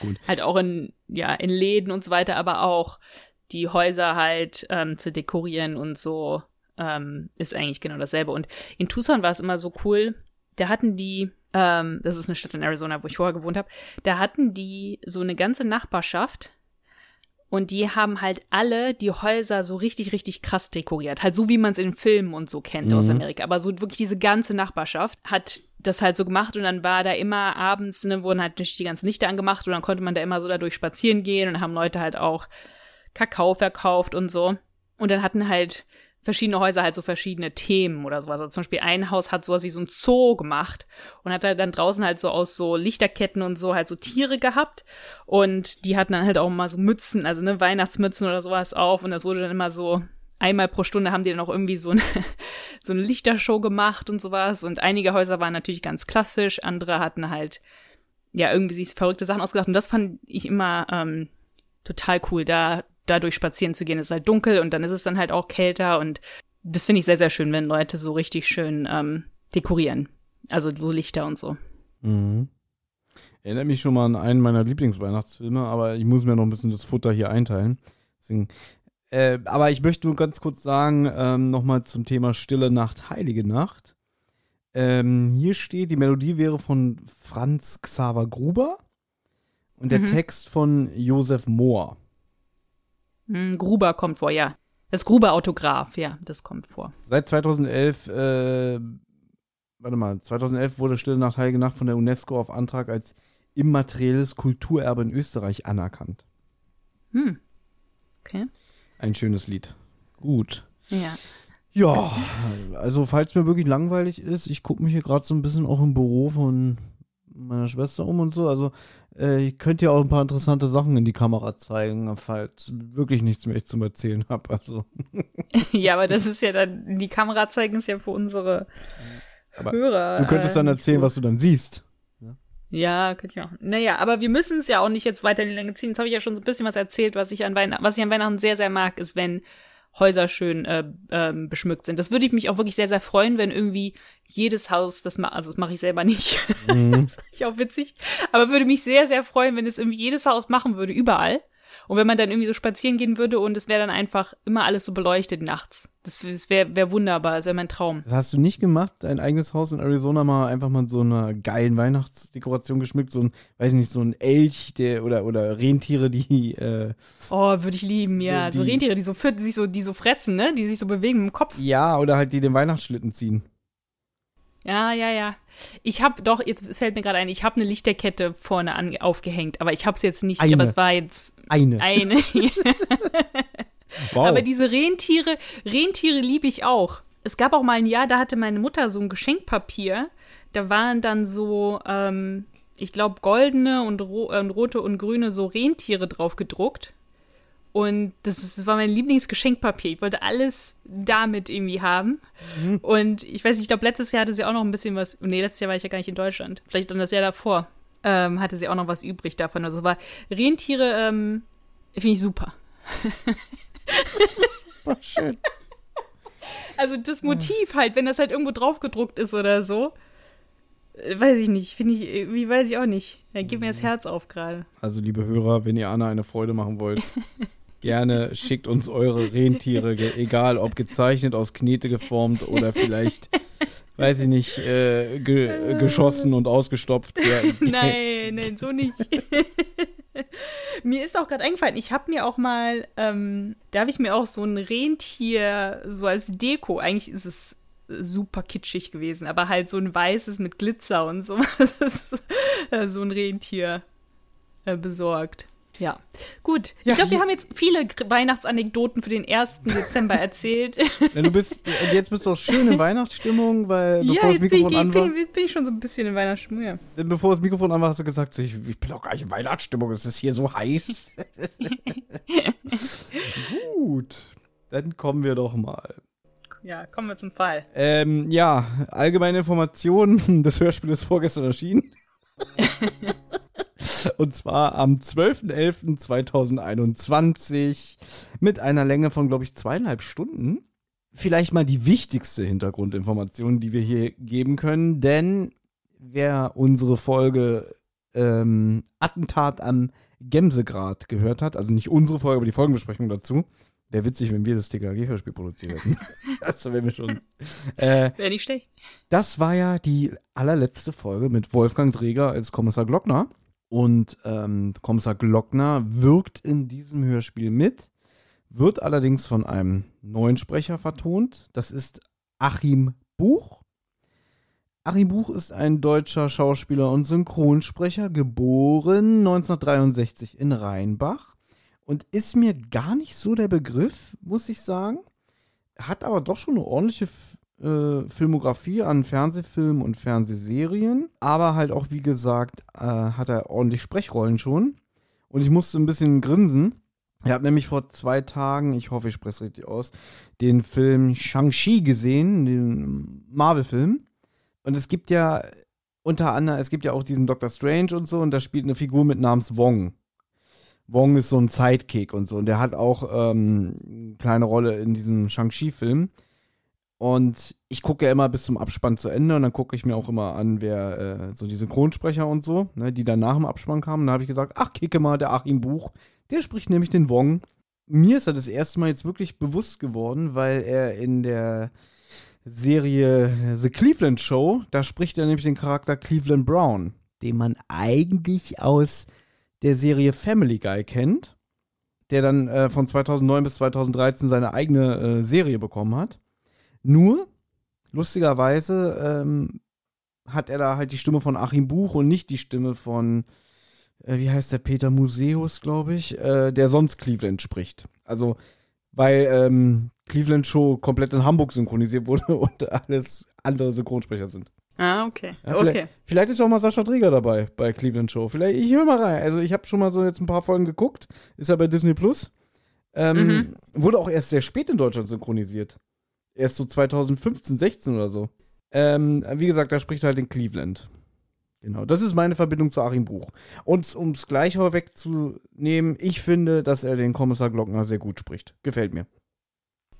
Gut. Halt auch in, ja, in Läden und so weiter, aber auch die Häuser halt ähm, zu dekorieren und so ähm, ist eigentlich genau dasselbe. Und in Tucson war es immer so cool, da hatten die, ähm, das ist eine Stadt in Arizona, wo ich vorher gewohnt habe, da hatten die so eine ganze Nachbarschaft und die haben halt alle die Häuser so richtig, richtig krass dekoriert. Halt so, wie man es in Filmen und so kennt aus Mhm. Amerika. Aber so wirklich diese ganze Nachbarschaft hat das halt so gemacht und dann war da immer abends, ne, wurden halt die ganzen Lichter angemacht und dann konnte man da immer so dadurch spazieren gehen und haben Leute halt auch Kakao verkauft und so. Und dann hatten halt verschiedene Häuser halt so verschiedene Themen oder sowas. Also zum Beispiel ein Haus hat sowas wie so ein Zoo gemacht und hat da dann draußen halt so aus so Lichterketten und so halt so Tiere gehabt. Und die hatten dann halt auch mal so Mützen, also ne Weihnachtsmützen oder sowas auf. Und das wurde dann immer so einmal pro Stunde haben die dann auch irgendwie so eine so eine Lichtershow gemacht und sowas. Und einige Häuser waren natürlich ganz klassisch, andere hatten halt ja irgendwie sich verrückte Sachen ausgedacht. Und das fand ich immer ähm, total cool, da dadurch spazieren zu gehen. Es ist halt dunkel und dann ist es dann halt auch kälter und das finde ich sehr, sehr schön, wenn Leute so richtig schön ähm, dekorieren. Also so Lichter und so. Mhm. Erinnert mich schon mal an einen meiner Lieblingsweihnachtsfilme, aber ich muss mir noch ein bisschen das Futter hier einteilen. Deswegen, äh, aber ich möchte nur ganz kurz sagen, ähm, nochmal zum Thema Stille Nacht, Heilige Nacht. Ähm, hier steht, die Melodie wäre von Franz Xaver Gruber und der Mhm. Text von Josef Mohr. Hm, Gruber kommt vor, ja. Das Gruber-Autograph, ja, das kommt vor. Seit 2011, äh, warte mal, 2011 wurde Stille Nacht, Heilige Nacht von der UNESCO auf Antrag als immaterielles Kulturerbe in Österreich anerkannt. Hm. Okay. Ein schönes Lied. Gut. Ja. Ja, also falls mir wirklich langweilig ist, ich gucke mich hier gerade so ein bisschen auch im Büro von meiner Schwester um und so. Also äh, ich könnte ja auch ein paar interessante Sachen in die Kamera zeigen, falls wirklich nichts mehr ich zum Erzählen habe. Also ja, aber das ist ja dann, die Kamera zeigen es ja für unsere Aber Hörer. du könntest dann äh, erzählen, was du dann siehst. Ja, könnte ich auch. Naja, aber wir müssen es ja auch nicht jetzt weiter in die Länge ziehen. Jetzt habe ich ja schon so ein bisschen was erzählt, was ich an Weihnachten, was ich an Weihnachten sehr, sehr mag, ist, wenn Häuser schön äh, ähm, beschmückt sind. Das würde ich mich auch wirklich sehr, sehr freuen, wenn irgendwie jedes Haus, das ma also das mache ich selber nicht. Mhm. das ist auch witzig. Aber würde mich sehr, sehr freuen, wenn es irgendwie jedes Haus machen würde, überall. Und wenn man dann irgendwie so spazieren gehen würde und es wäre dann einfach immer alles so beleuchtet nachts. Das, das wäre wär wunderbar, das wäre mein Traum. Das hast du nicht gemacht, dein eigenes Haus in Arizona mal einfach mal so einer geilen Weihnachtsdekoration geschmückt, so ein, weiß ich nicht, so ein Elch, der oder oder Rentiere, die äh, Oh, würde ich lieben, ja. So So, die- Rentiere, die so, die sich so, die so fressen, ne? Die sich so bewegen im Kopf. ja, oder halt die den Weihnachtsschlitten ziehen. Ja, ja, ja. Ich habe doch, jetzt es fällt mir gerade ein, ich habe eine Lichterkette vorne an, aufgehängt, aber ich habe es jetzt nicht, Eine. aber es war jetzt Eine. eine. Wow. Aber diese Rentiere, Rentiere liebe ich auch. Es gab auch mal ein Jahr, da hatte meine Mutter so ein Geschenkpapier. Da waren dann so, ähm, ich glaube, goldene und, ro äh, und rote und grüne so Rentiere drauf gedruckt. Und das, ist, das war mein Lieblingsgeschenkpapier. Ich wollte alles damit irgendwie haben. Und ich weiß nicht, ich glaube, letztes Jahr hatte sie auch noch ein bisschen was. Nee, letztes Jahr war ich ja gar nicht in Deutschland. Vielleicht dann das Jahr davor. Ähm, hatte sie auch noch was übrig davon. Also war Rentiere, ähm, finde ich super. Oh, schön. Also das Motiv halt, wenn das halt irgendwo drauf gedruckt ist oder so. äh, Weiß ich nicht, finde ich, irgendwie weiß ich auch nicht. Da geht mir das Herz auf gerade. Also, liebe Hörer, wenn ihr Anna eine Freude machen wollt, gerne schickt uns eure Rentiere, egal ob gezeichnet, aus Knete geformt oder vielleicht, weiß ich nicht, äh, ge geschossen und ausgestopft. Ja, Nein, nein, so nicht. mir ist auch gerade eingefallen, ich habe mir auch mal, ähm, da habe ich mir auch so ein Rentier so als Deko, eigentlich ist es super kitschig gewesen, aber halt so ein weißes mit Glitzer und so, äh, so ein Rentier äh, besorgt. Ja, gut. Ja, ich glaube, wir haben jetzt viele Weihnachtsanekdoten für den 1. Dezember erzählt. Wenn du bist, jetzt bist du auch schön in Weihnachtsstimmung, weil ja, bevor das jetzt bin ich, Mikrofon an war, bin, bin ich schon so ein bisschen in Weihnachtsstimmung. Ja. bevor das Mikrofon an war, hast du gesagt, so, ich, ich bin auch gar nicht in Weihnachtsstimmung, es ist hier so heiß. Gut, dann kommen wir doch mal. ja, kommen wir zum Fall. Ähm, ja, allgemeine Informationen. Das Hörspiel ist vorgestern erschienen. Und zwar am 12.11.2021 mit einer Länge von, glaube ich, zweieinhalb Stunden. Vielleicht mal die wichtigste Hintergrundinformation, die wir hier geben können, denn wer unsere Folge ähm, Attentat am Gemsegrad gehört hat, also nicht unsere Folge, aber die Folgenbesprechung dazu, wäre witzig, wenn wir das TKG-Hörspiel produziert hätten. das wäre mir schon. Äh, Wäre nicht schlecht. das war ja die allerletzte Folge mit Wolfgang Dreger als Kommissar Glockner. Und ähm, Kommissar Glockner wirkt in diesem Hörspiel mit, wird allerdings von einem neuen Sprecher vertont. Das ist Achim Buch. Achim Buch ist ein deutscher Schauspieler und Synchronsprecher, geboren 1963 in Rheinbach. Und ist mir gar nicht so der Begriff, muss ich sagen. Hat aber doch schon eine ordentliche äh, Filmografie an Fernsehfilmen und Fernsehserien. Aber halt auch, wie gesagt, äh, hat er ordentlich Sprechrollen schon. Und ich musste ein bisschen grinsen. Er hat nämlich vor zwei Tagen, ich hoffe, ich spreche es richtig aus, den Film Shang-Chi gesehen, den Marvel-Film. Und es gibt ja unter anderem, es gibt ja auch diesen Doctor Strange und so, und da spielt eine Figur mit Namens Wong. Wong ist so ein Sidekick und so, und der hat auch ähm, eine kleine Rolle in diesem Shang-Chi-Film. Und ich gucke ja immer bis zum Abspann zu Ende und dann gucke ich mir auch immer an, wer äh, so die Synchronsprecher und so, ne, die dann nach dem Abspann kamen. Da habe ich gesagt, ach, kicke mal, der Achim Buch, der spricht nämlich den Wong. Mir ist er das erste Mal jetzt wirklich bewusst geworden, weil er in der Serie The Cleveland Show, da spricht er nämlich den Charakter Cleveland Brown, den man eigentlich aus der Serie Family Guy kennt, der dann äh, von 2009 bis 2013 seine eigene äh, Serie bekommen hat. Nur, lustigerweise, ähm, hat er da halt die Stimme von Achim Buch und nicht die Stimme von, äh, wie heißt der, Peter Museus, glaube ich, äh, der sonst Cleveland spricht. Also, weil ähm, Cleveland Show komplett in Hamburg synchronisiert wurde und alles andere Synchronsprecher sind. Ah, okay. Ja, okay. vielleicht, vielleicht ist auch mal Sascha Dreger dabei bei Cleveland Show. Vielleicht, ich höre mal rein. Also ich habe schon mal so jetzt ein paar Folgen geguckt. Ist ja bei Disney Plus. Ähm, Mhm. Wurde auch erst sehr spät in Deutschland synchronisiert. Erst so 2015, 16 oder so. Ähm, wie gesagt, da spricht er halt in Cleveland. Genau, das ist meine Verbindung zu Achim Buch. Und um es gleich vorwegzunehmen, ich finde, dass er den Kommissar Glockner sehr gut spricht. Gefällt mir.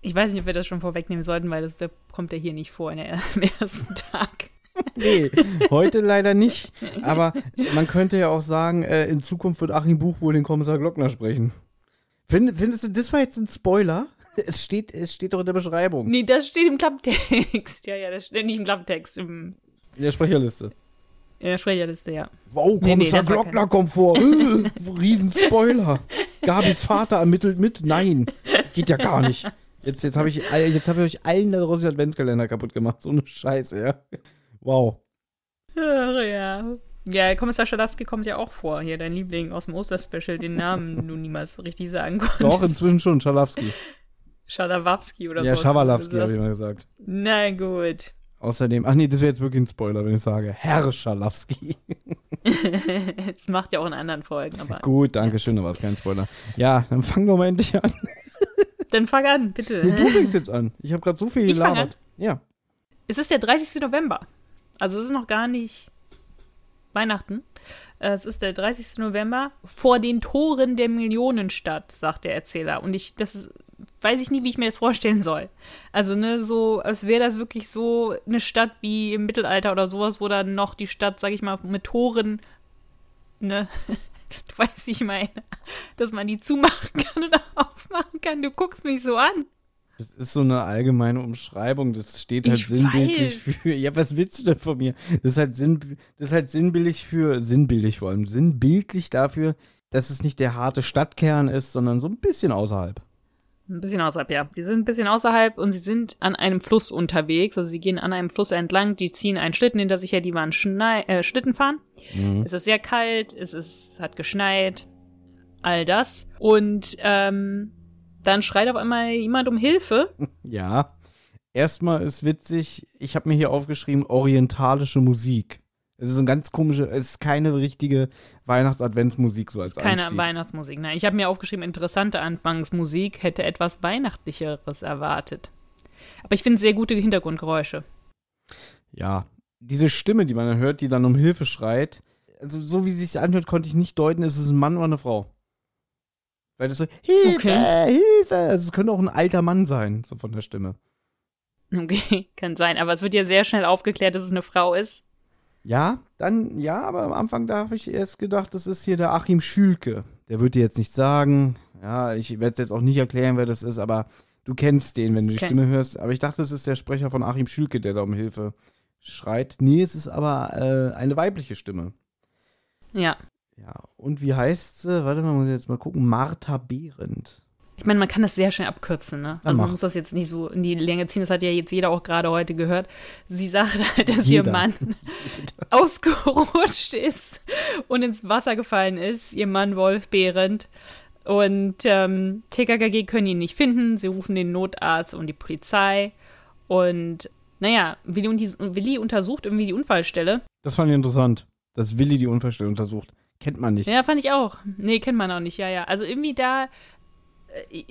Ich weiß nicht, ob wir das schon vorwegnehmen sollten, weil das der kommt ja hier nicht vor in der, am ersten Tag. nee, heute leider nicht. Aber man könnte ja auch sagen, äh, in Zukunft wird Achim Buch wohl den Kommissar Glockner sprechen. Find, findest du, das war jetzt ein Spoiler? Es steht, es steht doch in der Beschreibung. Nee, das steht im Klapptext. Ja, ja, das steht nicht im Klapptext, im, In der Sprecherliste. in der Sprecherliste, ja. Wow, Nee, nee, Kommissar das war Glockner kommt vor. Äh, Riesen Spoiler. Gabis Vater ermittelt mit? Nein, geht ja gar nicht. Jetzt, jetzt habe ich, jetzt hab ich euch allen da draußen den Adventskalender kaputt gemacht. So eine Scheiße, ja. Wow. Ach, ja. Ja, Kommissar Schalowski kommt ja auch vor. Hier, dein Liebling aus dem Osterspecial, den Namen du niemals richtig sagen konntest. Doch, inzwischen schon, Schalowski. Schalawowski oder Ja, so. Schawalowski habe ich mal gesagt. Na gut. Außerdem, ach nee, das wäre jetzt wirklich ein Spoiler, wenn ich sage, Herr Schalowski. Es macht ja auch in anderen Folgen, aber. Gut, danke schön, da war es kein Spoiler. Ja, dann fang doch mal endlich an. Dann fang an, bitte. Nee, du fängst jetzt an. Ich habe gerade so viel gelabert. Ja. Es ist der 30. November. Also es ist noch gar nicht Weihnachten. Äh, Es ist der 30. November vor den Toren der Millionenstadt, sagt der Erzähler. Und ich, das ist- weiß ich nie, wie ich mir das vorstellen soll. Also, ne, so, als wäre das wirklich so eine Stadt wie im Mittelalter oder sowas, wo dann noch die Stadt, sag ich mal, mit Toren, ne, du weißt, wie ich meine, dass man die zumachen kann oder aufmachen kann. Du guckst mich so an. Das ist so eine allgemeine Umschreibung. Das steht halt Ich sinnbildlich weiß. für. Ja, was willst du denn von mir? Das ist halt, sinn, das ist halt sinnbildlich für. Sinnbildlich vor allem. Sinnbildlich dafür, dass es nicht der harte Stadtkern ist, sondern so ein bisschen außerhalb. Ein bisschen außerhalb, ja. Sie sind ein bisschen außerhalb und sie sind an einem Fluss unterwegs. Also sie gehen an einem Fluss entlang, die ziehen einen Schlitten hinter sich her, die waren Schnei äh, Schlitten fahren. Mhm. Es ist sehr kalt, es ist, hat geschneit, all das. Und ähm, dann schreit auf einmal jemand um Hilfe. Ja. Erstmal ist witzig, ich habe mir hier aufgeschrieben, orientalische Musik. Es ist so ein ganz komische, es ist keine richtige Weihnachts-Adventsmusik so als ist keine Einstieg. Weihnachtsmusik. Nein, ich habe mir aufgeschrieben, interessante Anfangsmusik, hätte etwas Weihnachtlicheres erwartet. Aber ich finde sehr gute Hintergrundgeräusche. Ja, diese Stimme, die man dann hört, die dann um Hilfe schreit, also so wie sie sich anhört, konnte ich nicht deuten, ist es ein Mann oder eine Frau. Weil das so, Hilfe, Okay. Hilfe. Also es könnte auch ein alter Mann sein, so von der Stimme. Okay, kann sein. Aber es wird ja sehr schnell aufgeklärt, dass es eine Frau ist. Ja, dann, ja, aber am Anfang da habe ich erst gedacht, das ist hier der Achim Schülke. Der wird dir jetzt nicht sagen. Ja, ich werde es jetzt auch nicht erklären, wer das ist, aber du kennst den, wenn du die Okay. Stimme hörst. Aber ich dachte, es ist der Sprecher von Achim Schülke, der da um Hilfe schreit. Nee, es ist aber äh, eine weibliche Stimme. Ja. Ja, und wie heißt sie? Warte mal, muss ich jetzt mal gucken. Martha Behrendt. Ich meine, man kann das sehr schnell abkürzen, ne? Also man muss das jetzt nicht so in die Länge ziehen, das hat ja jetzt jeder auch gerade heute gehört. Sie sagt halt, dass Jeder. ihr Mann ausgerutscht ist und ins Wasser gefallen ist, ihr Mann Wolf Behrendt. Und ähm, TKKG können ihn nicht finden, sie rufen den Notarzt und die Polizei. Und naja, Willi, und die, Willi untersucht irgendwie die Unfallstelle. Das fand ich interessant, dass Willi die Unfallstelle untersucht. Kennt man nicht. Ja, fand ich auch. Nee, kennt man auch nicht, ja, ja. Also irgendwie da,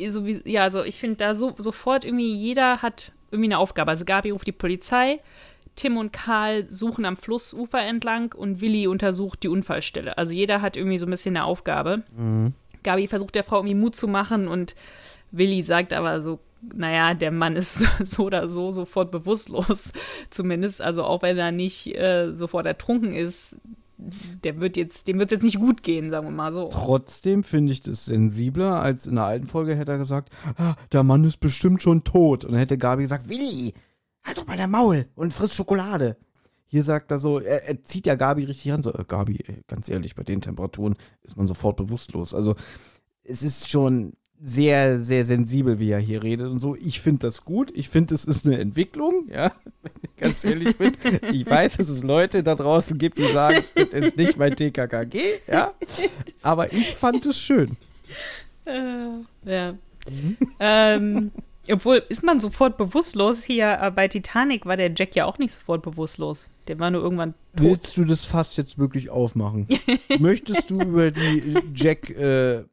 so wie, ja, also ich finde da so, sofort irgendwie, jeder hat irgendwie eine Aufgabe. Also Gabi ruft die Polizei, Tim und Karl suchen am Flussufer entlang und Willi untersucht die Unfallstelle. Also jeder hat irgendwie so ein bisschen eine Aufgabe. Mhm. Gabi versucht der Frau irgendwie Mut zu machen und Willi sagt aber so, naja, der Mann ist so oder so sofort bewusstlos, zumindest. Also auch wenn er nicht äh, sofort ertrunken ist, der wird jetzt, dem wird es jetzt nicht gut gehen, sagen wir mal so. Trotzdem finde ich das sensibler, als in der alten Folge hätte er gesagt, ah, der Mann ist bestimmt schon tot. Und dann hätte Gabi gesagt, Willi, halt doch mal der Maul und friss Schokolade. Hier sagt er so, er, er zieht ja Gabi richtig ran, so, äh, Gabi, ganz ehrlich, bei den Temperaturen ist man sofort bewusstlos. Also es ist schon sehr, sehr sensibel, wie er hier redet und so. Ich finde das gut. Ich finde, es ist eine Entwicklung, ja, wenn ich ganz ehrlich bin. Ich weiß, dass es Leute da draußen gibt, die sagen, das ist nicht mein TKKG, ja. Aber ich fand es schön. Äh, ja. ähm, obwohl, ist man sofort bewusstlos? Hier äh, bei Titanic war der Jack ja auch nicht sofort bewusstlos. Der war nur irgendwann tot. Willst du das Fass jetzt wirklich aufmachen? Möchtest du über die Jack-Sache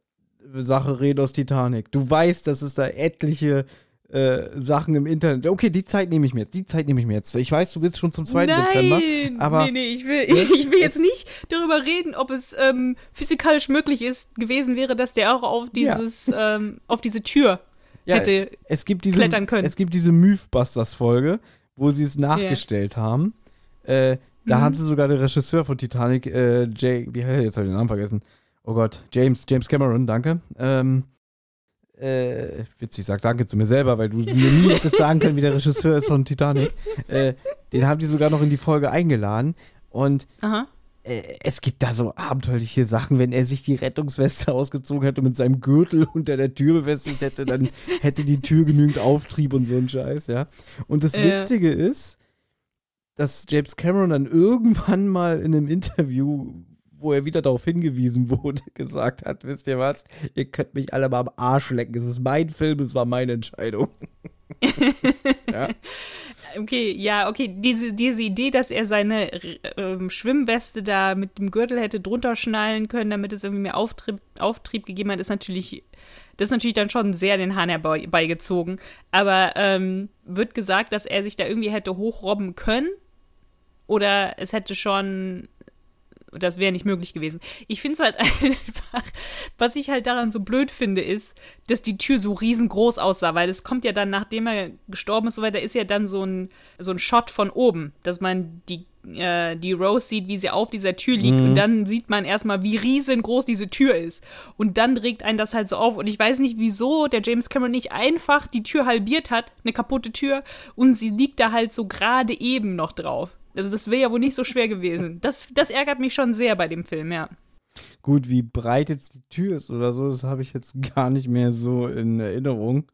reden aus Titanic? Du weißt, dass es da etliche äh, Sachen im Internet. Okay, die Zeit nehme ich mir jetzt. Die Zeit nehme ich mir jetzt. Ich weiß, du willst schon zum 2. Nein, Dezember. Aber nee, nee, ich will, ich will jetzt nicht darüber reden, ob es ähm, physikalisch möglich ist, gewesen wäre, dass der auch auf dieses, ähm, auf diese Tür Ja, hätte. es gibt diese, klettern können. Es gibt diese Mythbusters-Folge, wo sie es nachgestellt haben. Äh, da Mhm. haben sie sogar den Regisseur von Titanic, äh, Jay, wie heißt er? Jetzt habe ich den Namen vergessen. Oh Gott, James, James Cameron, danke. Ähm, äh, witzig, sag danke zu mir selber, weil du mir nie hättest sagen können, wie der Regisseur ist von Titanic. Äh, den haben die sogar noch in die Folge eingeladen. Und Aha. äh, es gibt da so abenteuerliche Sachen, wenn er sich die Rettungsweste ausgezogen hätte und mit seinem Gürtel unter der Tür befestigt hätte, dann hätte die Tür genügend Auftrieb und so ein Scheiß, ja. Und das Ja. Witzige ist, dass James Cameron dann irgendwann mal in einem Interview, wo er wieder darauf hingewiesen wurde, gesagt hat, wisst ihr was, ihr könnt mich alle mal am Arsch lecken. Es ist mein Film, es war meine Entscheidung. ja. Okay, ja, okay. Diese, diese Idee, dass er seine ähm, Schwimmweste da mit dem Gürtel hätte drunter schnallen können, damit es irgendwie mehr Auftrieb, Auftrieb gegeben hat, ist natürlich, das ist natürlich dann schon sehr den Hahn herbeigezogen. Aber ähm, wird gesagt, dass er sich da irgendwie hätte hochrobben können? Oder es hätte schon. Das wäre nicht möglich gewesen. Ich finde es halt einfach, was ich halt daran so blöd finde, ist, dass die Tür so riesengroß aussah, weil es kommt ja dann, nachdem er gestorben ist, so weiter, ist ja dann so ein, so ein Shot von oben, dass man die, äh, die Rose sieht, wie sie auf dieser Tür liegt und dann sieht man erstmal, wie riesengroß diese Tür ist. Und dann regt einen das halt so auf. Und ich weiß nicht, wieso der James Cameron nicht einfach die Tür halbiert hat, eine kaputte Tür, und sie liegt da halt so gerade eben noch drauf. Also das wäre ja wohl nicht so schwer gewesen. Das, das ärgert mich schon sehr bei dem Film, ja. Gut, wie breit jetzt die Tür ist oder so, das habe ich jetzt gar nicht mehr so in Erinnerung.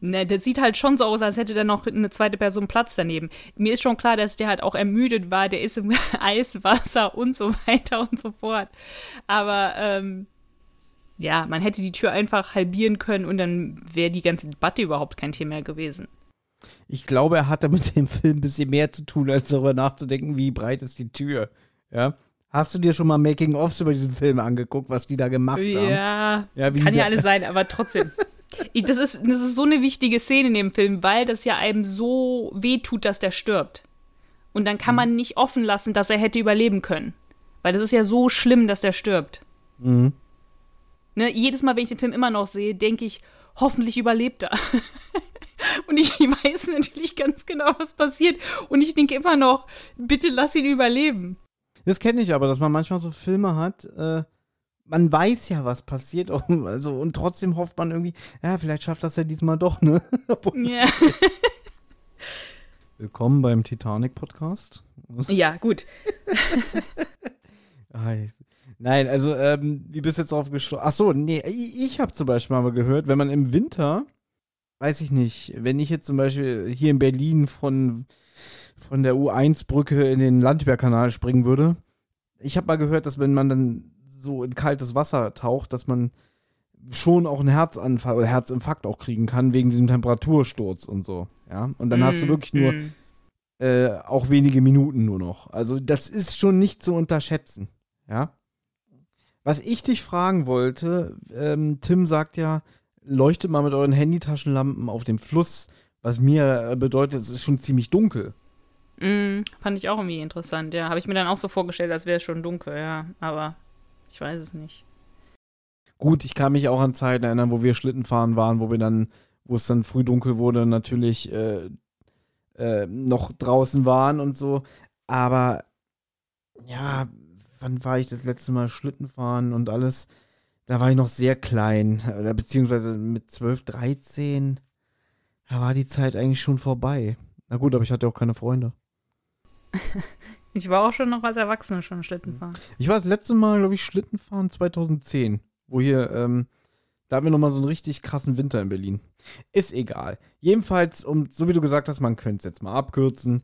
Ne, das sieht halt schon so aus, als hätte da noch eine zweite Person Platz daneben. Mir ist schon klar, dass der halt auch ermüdet war, der ist im Eiswasser und so weiter und so fort. Aber ähm, ja, man hätte die Tür einfach halbieren können und dann wäre die ganze Debatte überhaupt kein Thema mehr gewesen. Ich glaube, er hatte mit dem Film ein bisschen mehr zu tun, als darüber nachzudenken, wie breit ist die Tür. Ja. Hast du dir schon mal Making-ofs über diesen Film angeguckt, was die da gemacht haben? Ja, Ja, wie kann ja alles sein, aber trotzdem. Ich, das, ist, das ist so eine wichtige Szene in dem Film, weil das ja einem so wehtut, dass der stirbt. Und dann kann man nicht offen lassen, dass er hätte überleben können. Weil das ist ja so schlimm, dass der stirbt. Mhm. Ne, jedes Mal, wenn ich den Film immer noch sehe, denke ich, hoffentlich überlebt er. Und ich weiß natürlich ganz genau, was passiert. Und ich denke immer noch, bitte lass ihn überleben. Das kenne ich aber, dass man manchmal so Filme hat, äh, man weiß ja, was passiert, also, und trotzdem hofft man irgendwie, ja, vielleicht schafft das ja diesmal doch, ne? Ja, Willkommen beim Titanic-Podcast. ja gut. Ah, Nein, also, ähm, wie bist du jetzt drauf gestoßen? Ach so, nee, ich, ich habe zum Beispiel mal gehört, wenn man im Winter, weiß ich nicht, wenn ich jetzt zum Beispiel hier in Berlin von, von der U1-Brücke in den Landwehrkanal springen würde, ich habe mal gehört, dass wenn man dann so in kaltes Wasser taucht, dass man schon auch einen Herzanfall oder Herzinfarkt auch kriegen kann, wegen diesem Temperatursturz und so, ja. Und dann hast du Mm, wirklich nur mm. äh, auch wenige Minuten nur noch. Also das ist schon nicht zu unterschätzen. Ja. Was ich dich fragen wollte, ähm, Tim sagt ja, leuchtet mal mit euren Handytaschenlampen auf dem Fluss, was mir äh, bedeutet, es ist schon ziemlich dunkel. Mm, fand ich auch irgendwie interessant, ja. Habe ich mir dann auch so vorgestellt, als wäre es schon dunkel, ja. Aber ich weiß es nicht. Gut, ich kann mich auch an Zeiten erinnern, wo wir Schlittenfahren waren, wo wir dann, wo es dann früh dunkel wurde, natürlich äh, äh, noch draußen waren und so. Aber ja, wann war ich das letzte Mal Schlittenfahren und alles? Da war ich noch sehr klein, oder beziehungsweise mit 12, 13. Da war die Zeit eigentlich schon vorbei. Na gut, aber ich hatte auch keine Freunde. Ich war auch schon noch als Erwachsene schon Schlitten fahren. Ich war das letzte Mal, glaube ich, Schlittenfahren 2010, wo hier, ähm, da hatten wir nochmal so einen richtig krassen Winter in Berlin. Ist egal. Jedenfalls, um, so wie du gesagt hast, man könnte es jetzt mal abkürzen.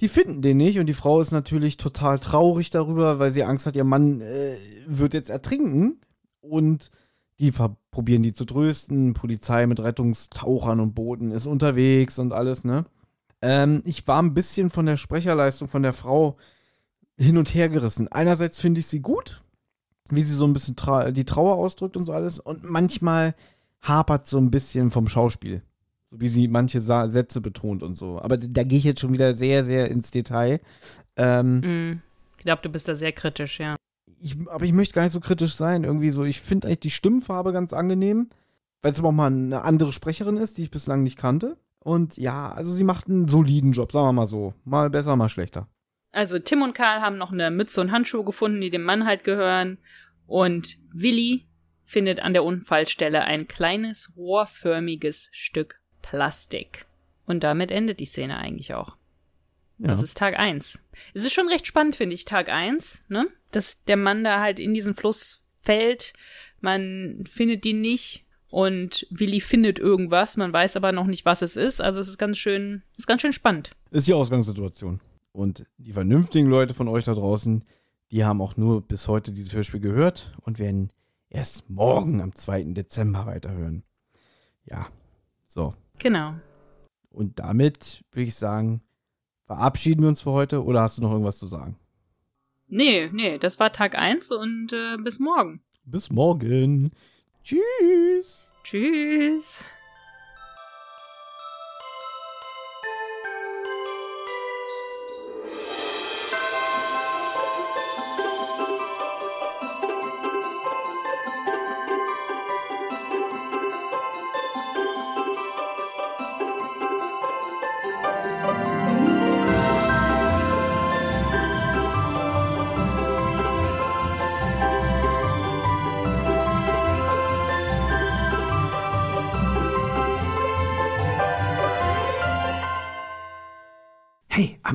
Die finden den nicht und die Frau ist natürlich total traurig darüber, weil sie Angst hat, ihr Mann äh, wird jetzt ertrinken. Und die probieren die zu trösten. Polizei mit Rettungstauchern und Booten ist unterwegs und alles, ne? Ähm, ich war ein bisschen von der Sprecherleistung von der Frau hin und her gerissen. Einerseits finde ich sie gut, wie sie so ein bisschen tra die Trauer ausdrückt und so alles. Und manchmal hapert so ein bisschen vom Schauspiel. So wie sie manche Sa Sätze betont und so. Aber da gehe ich jetzt schon wieder sehr, sehr ins Detail. Ähm, Mm. Ich glaube, du bist da sehr kritisch, ja. Ich, aber ich möchte gar nicht so kritisch sein. Irgendwie so, ich finde eigentlich die Stimmfarbe ganz angenehm, weil es aber auch mal eine andere Sprecherin ist, die ich bislang nicht kannte. Und ja, also sie macht einen soliden Job, sagen wir mal so. Mal besser, mal schlechter. Also Tim und Karl haben noch eine Mütze und Handschuhe gefunden, die dem Mann halt gehören. Und Willi findet an der Unfallstelle ein kleines rohrförmiges Stück Plastik. Und damit endet die Szene eigentlich auch. Ja. Das ist Tag 1. Es ist schon recht spannend, finde ich, Tag 1, ne? Dass der Mann da halt in diesen Fluss fällt. Man findet ihn nicht und Willi findet irgendwas, man weiß aber noch nicht, was es ist. Also es ist ganz schön, ist ganz schön spannend. Ist die Ausgangssituation. Und die vernünftigen Leute von euch da draußen, die haben auch nur bis heute dieses Hörspiel gehört und werden erst morgen am 2. Dezember weiterhören. Ja, so. Genau. Und damit würde ich sagen, verabschieden wir uns für heute oder hast du noch irgendwas zu sagen? Nee, nee, das war Tag 1 und äh, bis morgen. Bis morgen. Tschüss. Tschüss.